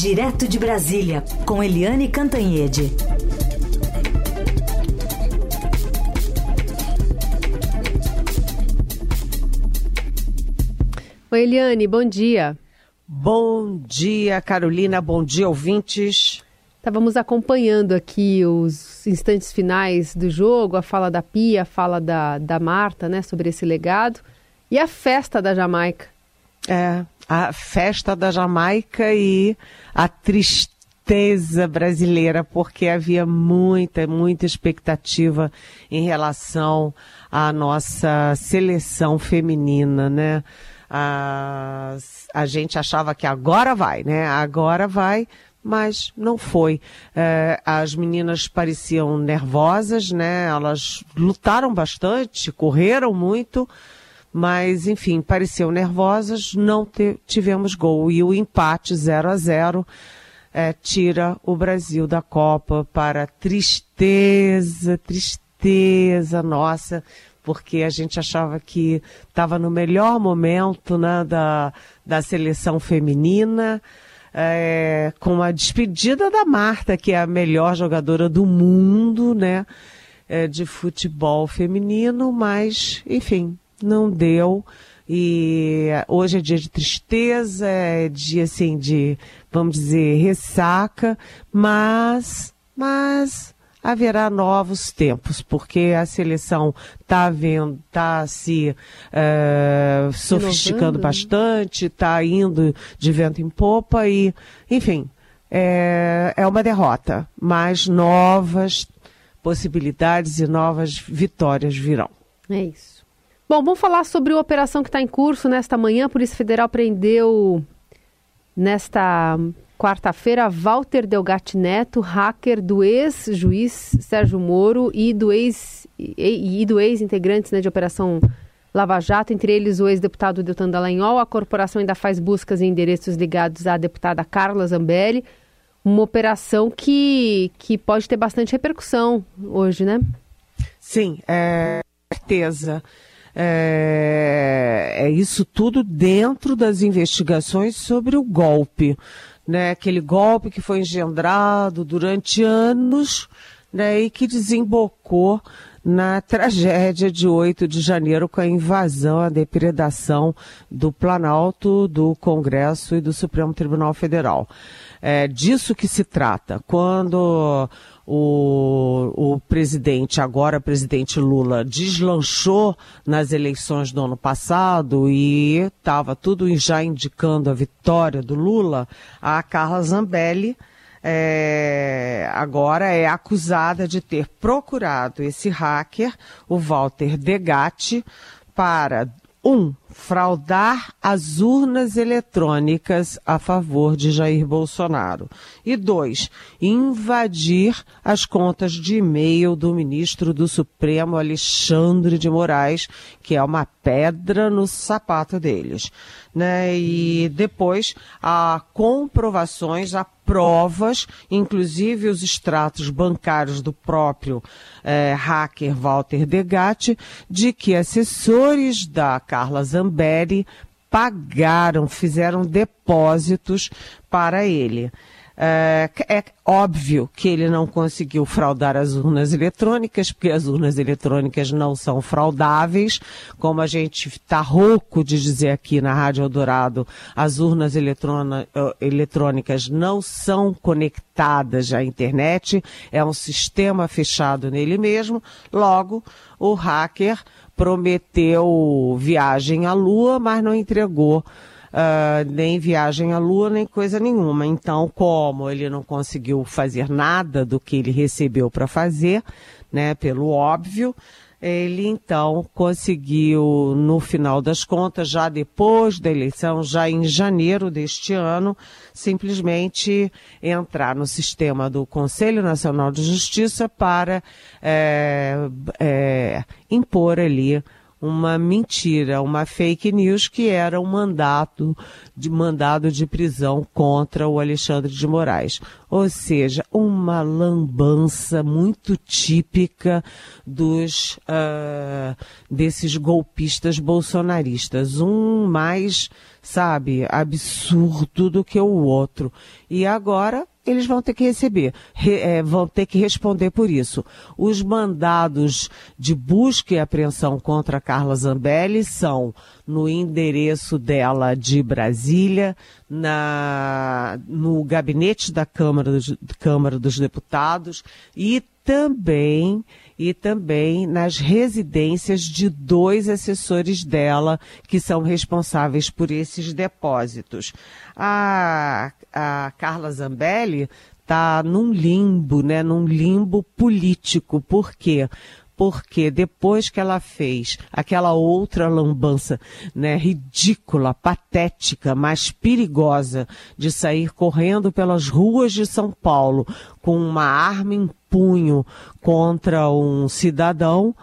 Direto de Brasília, com Eliane Cantanhede. Oi, Eliane, bom dia. Bom dia, Carolina. Bom dia, ouvintes. Estávamos acompanhando aqui os instantes finais do jogo, a fala da Pia, a fala da, da Marta, né, sobre esse legado, e a festa da Jamaica. É, a festa da Jamaica e a tristeza brasileira, porque havia muita, muita expectativa em relação à nossa seleção feminina, né? A, a gente achava que agora vai, né? Agora vai, mas não foi. É, as meninas pareciam nervosas, né? Elas lutaram bastante, correram muito, mas enfim, pareciam nervosas. Não te, tivemos gol e o empate 0 a 0 é, tira o Brasil da Copa para tristeza, tristeza nossa porque a gente achava que estava no melhor momento né, da, da seleção feminina, é, com a despedida da Marta, que é a melhor jogadora do mundo, né, é, de futebol feminino, mas, enfim, não deu. E hoje é dia de tristeza, é dia assim de, vamos dizer, ressaca, mas, mas haverá novos tempos, porque a seleção está vendo, está se uh, sofisticando bastante, está indo de vento em popa e, enfim, é, é uma derrota, mas novas possibilidades e novas vitórias virão. É isso. Bom, vamos falar sobre a operação que está em curso nesta manhã. A Polícia Federal prendeu nesta quarta-feira, Walter Delgatti Neto, hacker do ex-juiz Sérgio Moro e do ex e, e do ex-integrantes né, de Operação Lava Jato, entre eles o ex-deputado Deltan Dallagnol. A corporação ainda faz buscas em endereços ligados à deputada Carla Zambelli. Uma operação que, que pode ter bastante repercussão hoje, né? Sim, é certeza. É, é, isso tudo dentro das investigações sobre o golpe né, aquele golpe que foi engendrado durante anos né, e que desembocou na tragédia de 8 de janeiro com a invasão, a depredação do Planalto, do Congresso e do Supremo Tribunal Federal. É disso que se trata. Quando o, o presidente, agora presidente Lula, deslanchou nas eleições do ano passado e estava tudo já indicando a vitória do Lula, a Carla Zambelli é, agora é acusada de ter procurado esse hacker, o Walter Degatti, para um, fraudar as urnas eletrônicas a favor de Jair Bolsonaro. E dois, invadir as contas de e-mail do ministro do Supremo, Alexandre de Moraes, que é uma pedra no sapato deles. Né? E depois, há comprovações, há provas, inclusive os extratos bancários do próprio eh, hacker Walter Degatti, de que assessores da Carla Zambelli pagaram, fizeram depósitos para ele. É, é, óbvio que ele não conseguiu fraudar as urnas eletrônicas, porque as urnas eletrônicas não são fraudáveis, como a gente está rouco de dizer aqui na Rádio Eldorado, as urnas eh, eletrônicas não são conectadas à internet, é um sistema fechado nele mesmo, logo o hacker prometeu viagem à Lua, mas não entregou uh, nem viagem à Lua, nem coisa nenhuma. Então, como ele não conseguiu fazer nada do que ele recebeu para fazer, né, pelo óbvio, ele então conseguiu, no final das contas, já depois da eleição, já em janeiro deste ano, simplesmente entrar no sistema do Conselho Nacional de Justiça para é, é, impor ali uma mentira, uma fake news que era um mandato de mandado de prisão contra o Alexandre de Moraes. Ou seja, uma lambança muito típica dos uh, desses golpistas bolsonaristas. Um mais, sabe, absurdo do que o outro. E agora eles vão ter que receber, re, é, vão ter que responder por isso. Os mandados de busca e apreensão contra Carla Zambelli são no endereço dela de Brasília, na, no gabinete da Câmara dos, Câmara dos Deputados e também e também nas residências de dois assessores dela que são responsáveis por esses depósitos. A, a Carla Zambelli está num limbo, né, num limbo político. Por quê? Porque depois que ela fez aquela outra lambança, né, ridícula, patética, mas perigosa, de sair correndo pelas ruas de São Paulo com uma arma em punho contra um cidadão,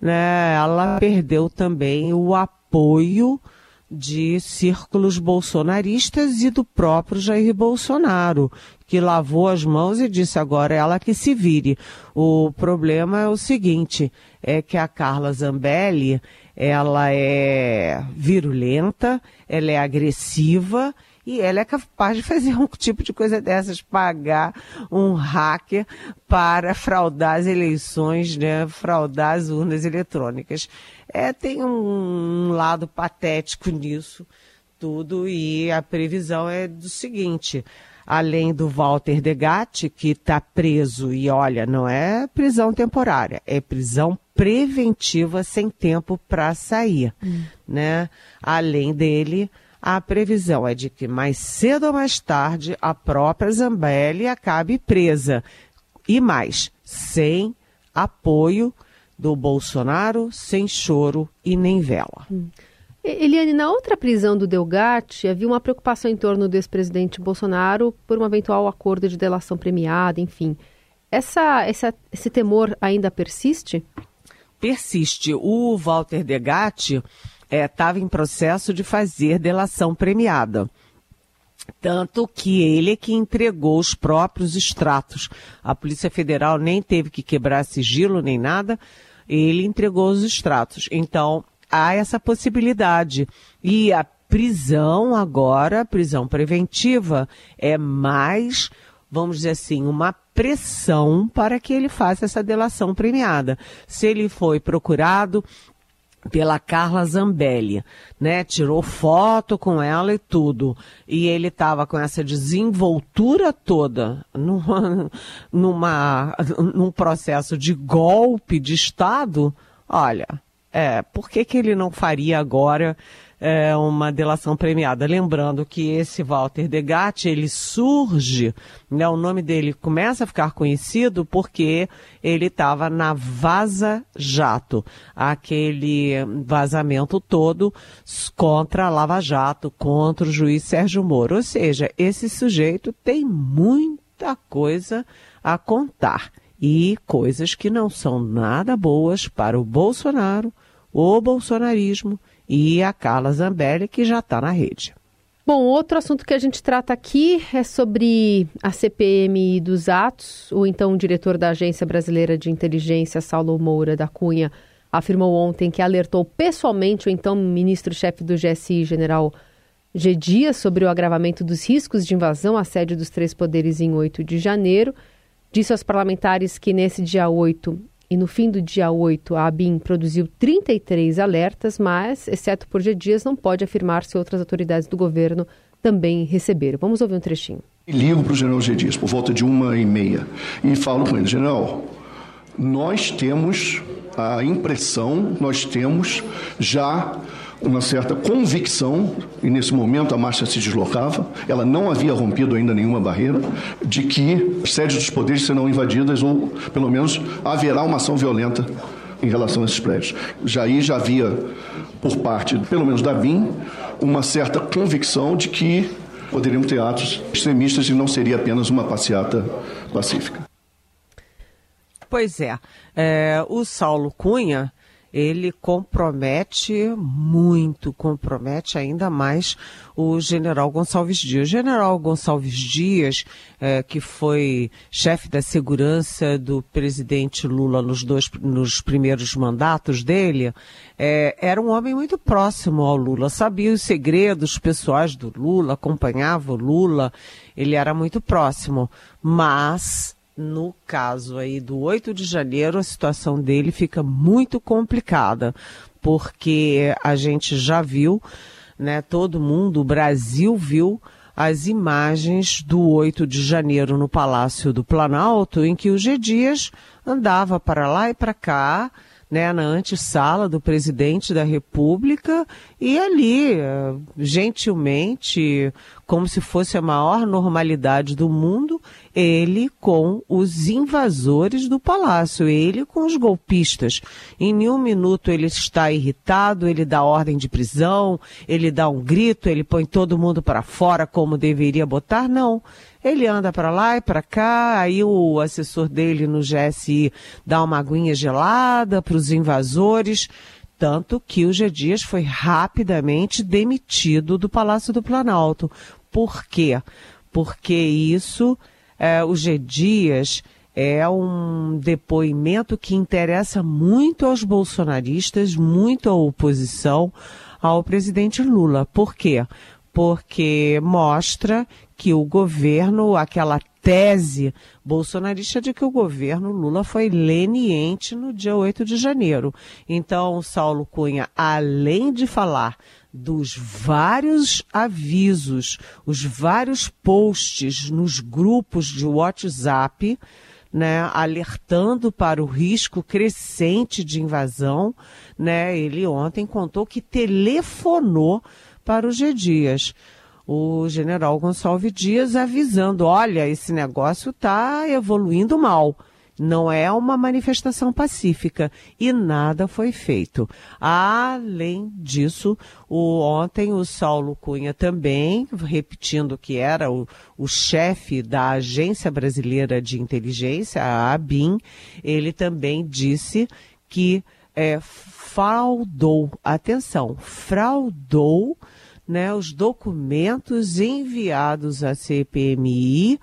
né, ela perdeu também o apoio de círculos bolsonaristas e do próprio Jair Bolsonaro, que lavou as mãos e disse agora ela que se vire. O problema é o seguinte, é que a Carla Zambelli, ela é virulenta, ela é agressiva e ela é capaz de fazer um tipo de coisa dessas, pagar um hacker para fraudar as eleições, né, fraudar as urnas eletrônicas. É, tem um lado patético nisso tudo e a previsão é do seguinte, além do Walter Degatti, que está preso e olha, não é prisão temporária, é prisão preventiva sem tempo para sair, hum. né? Além dele, a previsão é de que mais cedo ou mais tarde a própria Zambelli acabe presa e mais, sem apoio do Bolsonaro sem choro e nem vela. Hum. Eliane, na outra prisão do Delgatti, havia uma preocupação em torno do ex-presidente Bolsonaro por um eventual acordo de delação premiada, enfim. Essa, essa, esse temor ainda persiste? Persiste. O Walter Degatti estava é, em processo de fazer delação premiada. Tanto que ele é que entregou os próprios extratos. A Polícia Federal nem teve que quebrar sigilo nem nada, ele entregou os extratos. Então, há essa possibilidade. E a prisão agora, prisão preventiva, é mais, vamos dizer assim, uma pressão para que ele faça essa delação premiada. Se ele foi procurado pela Carla Zambelli, né? Tirou foto com ela e tudo. E ele estava com essa desenvoltura toda numa, numa, num processo de golpe de Estado. Olha, é, por que, que ele não faria agora é, uma delação premiada? Lembrando que esse Walter Degatti, ele surge, né, o nome dele começa a ficar conhecido porque ele estava na Vaza Jato, aquele vazamento todo contra a Lava Jato, contra o juiz Sérgio Moro. Ou seja, esse sujeito tem muita coisa a contar e coisas que não são nada boas para o Bolsonaro, o bolsonarismo e a Carla Zambelli, que já está na rede. Bom, outro assunto que a gente trata aqui é sobre a CPMI dos atos. O então diretor da Agência Brasileira de Inteligência, Saulo Moura da Cunha, afirmou ontem que alertou pessoalmente o então ministro-chefe do GSI, general G. Dias, sobre o agravamento dos riscos de invasão à sede dos três poderes em 8 de janeiro. Disse aos parlamentares que nesse dia 8 e no fim do dia 8 a ABIN produziu 33 alertas, mas, exceto por G. Dias, não pode afirmar se outras autoridades do governo também receberam. Vamos ouvir um trechinho. Ligo para o general G. Dias por volta de uma e meia e falo com ele, general, nós temos a impressão, nós temos já uma certa convicção, e nesse momento a marcha se deslocava, ela não havia rompido ainda nenhuma barreira, de que sedes dos poderes serão invadidas ou, pelo menos, haverá uma ação violenta em relação a esses prédios. Já já havia, por parte, pelo menos da BIM, uma certa convicção de que poderiam ter atos extremistas e não seria apenas uma passeata pacífica. Pois é, é o Saulo Cunha ele compromete muito, compromete ainda mais o general Gonçalves Dias. O general Gonçalves Dias, é, que foi chefe da segurança do presidente Lula nos dois nos primeiros mandatos dele, é, era um homem muito próximo ao Lula, sabia os segredos pessoais do Lula, acompanhava o Lula, ele era muito próximo, mas no caso aí do 8 de janeiro, a situação dele fica muito complicada, porque a gente já viu, né, todo mundo, o Brasil viu as imagens do 8 de janeiro no Palácio do Planalto, em que o G. Dias andava para lá e para cá, né, na antessala do presidente da República e ali, eh, gentilmente, como se fosse a maior normalidade do mundo, ele com os invasores do palácio, ele com os golpistas. Em nenhum minuto ele está irritado, ele dá ordem de prisão, ele dá um grito, ele põe todo mundo para fora como deveria botar, não. Ele anda para lá e para cá, aí o assessor dele no GSI dá uma aguinha gelada para os invasores, tanto que o G. Dias foi rapidamente demitido do Palácio do Planalto. Por quê? Porque isso, é, o G. Dias é um depoimento que interessa muito aos bolsonaristas, muito à oposição ao presidente Lula. Por quê? Porque mostra que o governo, aquela tese bolsonarista de que o governo Lula foi leniente no dia 8 de janeiro. Então, Saulo Cunha, além de falar dos vários avisos, os vários posts nos grupos de WhatsApp, né, alertando para o risco crescente de invasão, né, ele ontem contou que telefonou para o G Dias o general Gonçalves Dias avisando: olha, esse negócio está evoluindo mal. Não é uma manifestação pacífica e nada foi feito. Além disso, o, ontem o Saulo Cunha também, repetindo que era o, o chefe da Agência Brasileira de Inteligência, a ABIN, ele também disse que é, fraudou, atenção, fraudou né, os documentos enviados à CPMI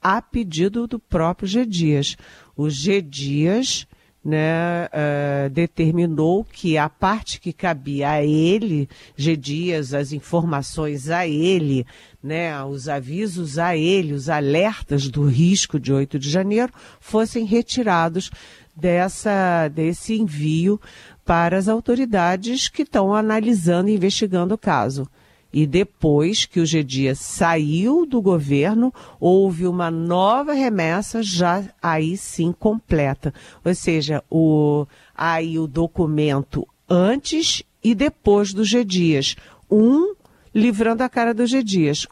a pedido do próprio G. Dias. O G. Dias né, uh, determinou que a parte que cabia a ele, G. Dias, as informações a ele, né, os avisos a ele, os alertas do risco de 8 de janeiro, fossem retirados dessa, desse envio para as autoridades que estão analisando e investigando o caso. E depois que o G. Dias saiu do governo, houve uma nova remessa, já aí sim completa. Ou seja, o, aí o documento antes e depois do G. Um livrando a cara do G.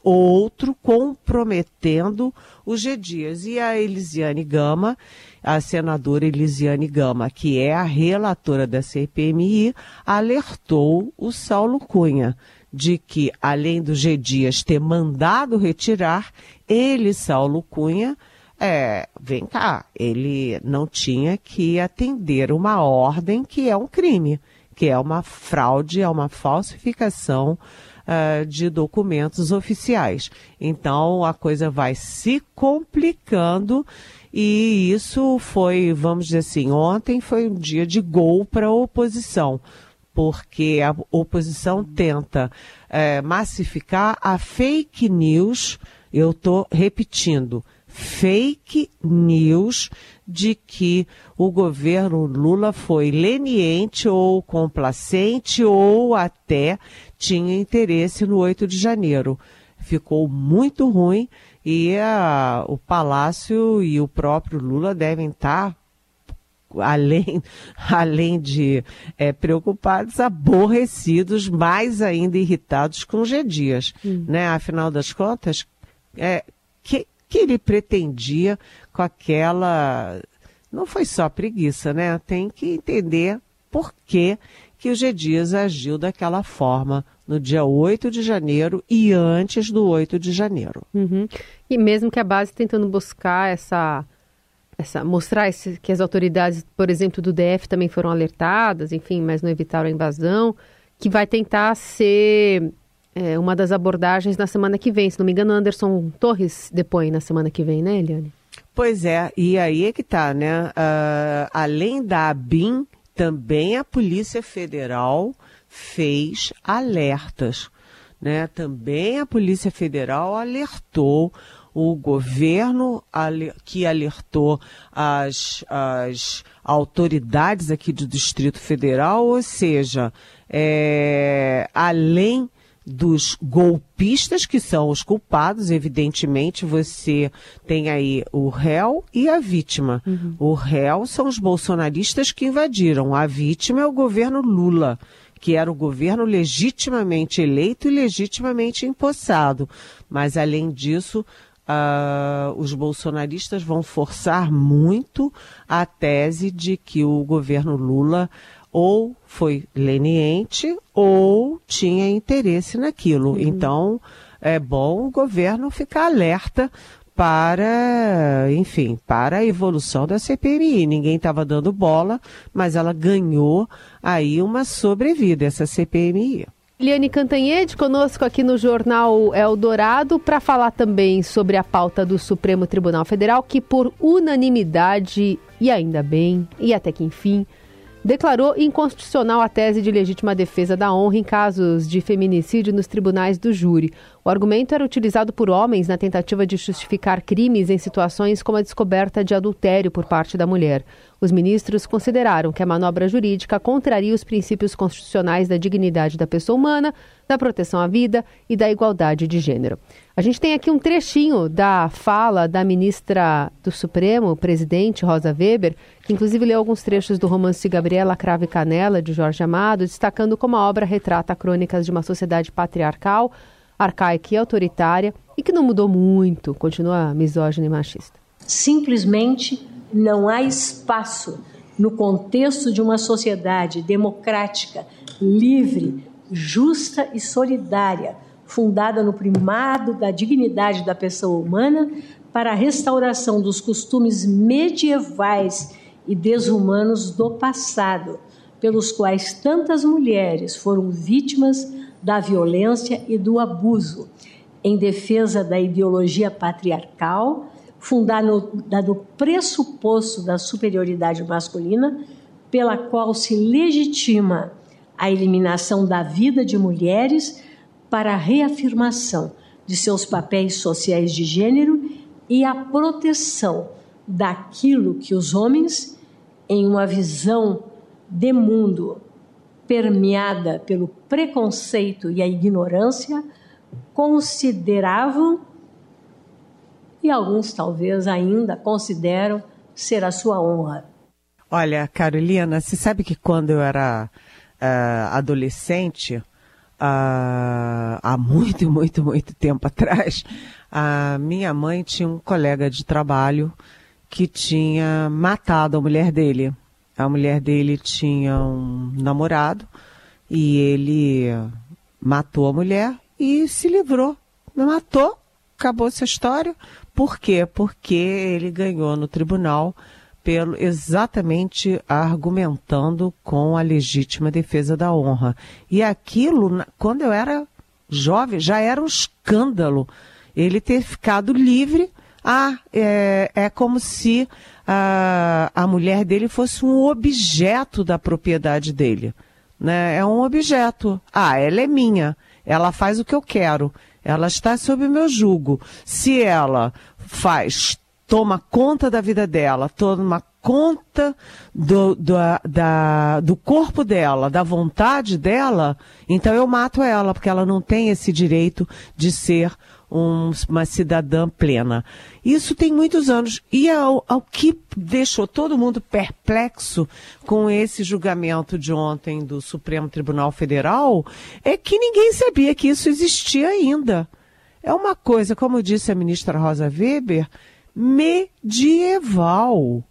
Outro comprometendo o G. E a Elisiane Gama, a senadora Elisiane Gama, que é a relatora da CPMI, alertou o Saulo Cunha de que, além do G. Dias ter mandado retirar, ele, Saulo Cunha, é, vem cá, ele não tinha que atender uma ordem que é um crime, que é uma fraude, é uma falsificação uh, de documentos oficiais. Então a coisa vai se complicando e isso foi, vamos dizer assim, ontem foi um dia de gol para a oposição porque a oposição tenta é, massificar a fake news, eu estou repetindo, fake news de que o governo Lula foi leniente ou complacente ou até tinha interesse no 8 de janeiro. Ficou muito ruim e a, o Palácio e o próprio Lula devem estar além, além de é, preocupados, aborrecidos, mais ainda irritados com G. Dias. Hum. Né? Afinal das contas, é, que, que ele pretendia com aquela. Não foi só preguiça, né? Tem que entender por que, que o G. Dias agiu daquela forma no dia 8 de janeiro e antes do 8 de janeiro. Uhum. E mesmo que a base tentando buscar essa essa, mostrar esse, que as autoridades, por exemplo, do DF também foram alertadas, enfim, mas não evitaram a invasão, que vai tentar ser é, uma das abordagens na semana que vem. Se não me engano, Anderson Torres depõe na semana que vem, né, Eliane? Pois é, e aí é que tá, né? Uh, além da ABIN, também a Polícia Federal fez alertas, né? Também a Polícia Federal alertou o governo que alertou as, as autoridades aqui do Distrito Federal, ou seja, é, além dos golpistas que são os culpados, evidentemente você tem aí o réu e a vítima. Uhum. O réu são os bolsonaristas que invadiram, a vítima é o governo Lula, que era o governo legitimamente eleito e legitimamente empossado. Mas além disso, Uh, os bolsonaristas vão forçar muito a tese de que o governo Lula ou foi leniente ou tinha interesse naquilo. Uhum. Então, é bom o governo ficar alerta para, enfim, para a evolução da CPMI. Ninguém estava dando bola, mas ela ganhou aí uma sobrevida, essa CPMI. Liane Cantanhede conosco aqui no Jornal Eldorado para falar também sobre a pauta do Supremo Tribunal Federal, que por unanimidade, e ainda bem, e até que enfim, declarou inconstitucional a tese de legítima defesa da honra em casos de feminicídio nos tribunais do júri. O argumento era utilizado por homens na tentativa de justificar crimes em situações como a descoberta de adultério por parte da mulher. Os ministros consideraram que a manobra jurídica contraria os princípios constitucionais da dignidade da pessoa humana, da proteção à vida e da igualdade de gênero. A gente tem aqui um trechinho da fala da ministra do Supremo, presidente Rosa Weber, que inclusive leu alguns trechos do romance Gabriela Cravo e Canela, de Jorge Amado, destacando como a obra retrata crônicas de uma sociedade patriarcal arcaica e autoritária e que não mudou muito, continua misógina e machista. Simplesmente não há espaço no contexto de uma sociedade democrática, livre, justa e solidária, fundada no primado da dignidade da pessoa humana para a restauração dos costumes medievais e desumanos do passado, pelos quais tantas mulheres foram vítimas da violência e do abuso, em defesa da ideologia patriarcal, fundada no, pressuposto da superioridade masculina, pela qual se legitima a eliminação da vida de mulheres para a reafirmação de seus papéis sociais de gênero e a proteção daquilo que os homens, em uma visão de mundo permeada pelo preconceito e a ignorância, consideravam e alguns talvez ainda consideram ser a sua honra. Olha, Carolina, você sabe que quando eu era uh, adolescente, uh, há muito, muito, muito tempo atrás, a minha mãe tinha um colega de trabalho que tinha matado a mulher dele. A mulher dele tinha um namorado e ele matou a mulher e se livrou. Matou, acabou essa história. Por quê? Porque ele ganhou no tribunal pelo exatamente argumentando com a legítima defesa da honra. E aquilo, quando eu era jovem, já era um escândalo ele ter ficado livre. Ah, é, é como se a, a mulher dele fosse um objeto da propriedade dele. Né? É um objeto. Ah, ela é minha. Ela faz o que eu quero. Ela está sob o meu jugo. Se ela faz, toma conta da vida dela, toma conta do, do, da, do corpo dela, da vontade dela, então eu mato ela, porque ela não tem esse direito de ser um, uma cidadã plena. Isso tem muitos anos. E ao, ao que deixou todo mundo perplexo com esse julgamento de ontem do Supremo Tribunal Federal é que ninguém sabia que isso existia ainda. É uma coisa, como disse a ministra Rosa Weber, medieval.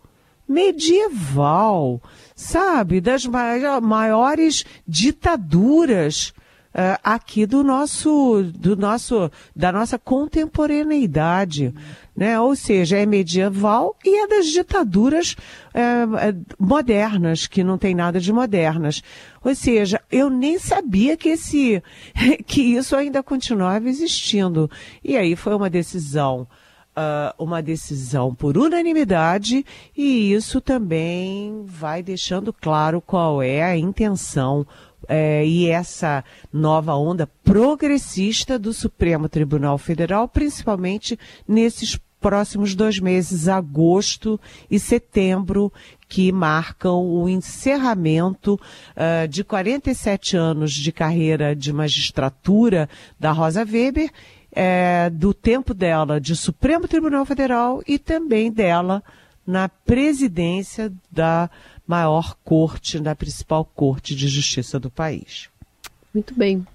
Medieval, sabe? Das maiores ditaduras uh, aqui do nosso, do nosso, da nossa contemporaneidade, né? Ou seja, é medieval e é das ditaduras uh, modernas, que não tem nada de modernas. Ou seja, eu nem sabia que esse, que isso ainda continuava existindo. E aí foi uma decisão uh, uma decisão por unanimidade e isso também vai deixando claro qual é a intenção é, e essa nova onda progressista do Supremo Tribunal Federal, principalmente nesses próximos dois meses, agosto e setembro, que marcam o encerramento uh, de 47 anos de carreira de magistratura da Rosa Weber é, do tempo dela de Supremo Tribunal Federal e também dela na presidência da maior corte, da principal corte de justiça do país. Muito bem.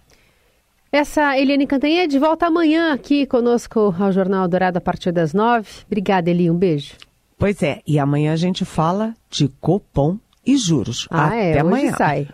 Essa Eliane Cantanhede volta amanhã aqui conosco ao Jornal Dourado a partir das nove. Obrigada, Eli. Um beijo. Pois é, e amanhã a gente fala de Copom e juros. Ah, Até é, amanhã. sai.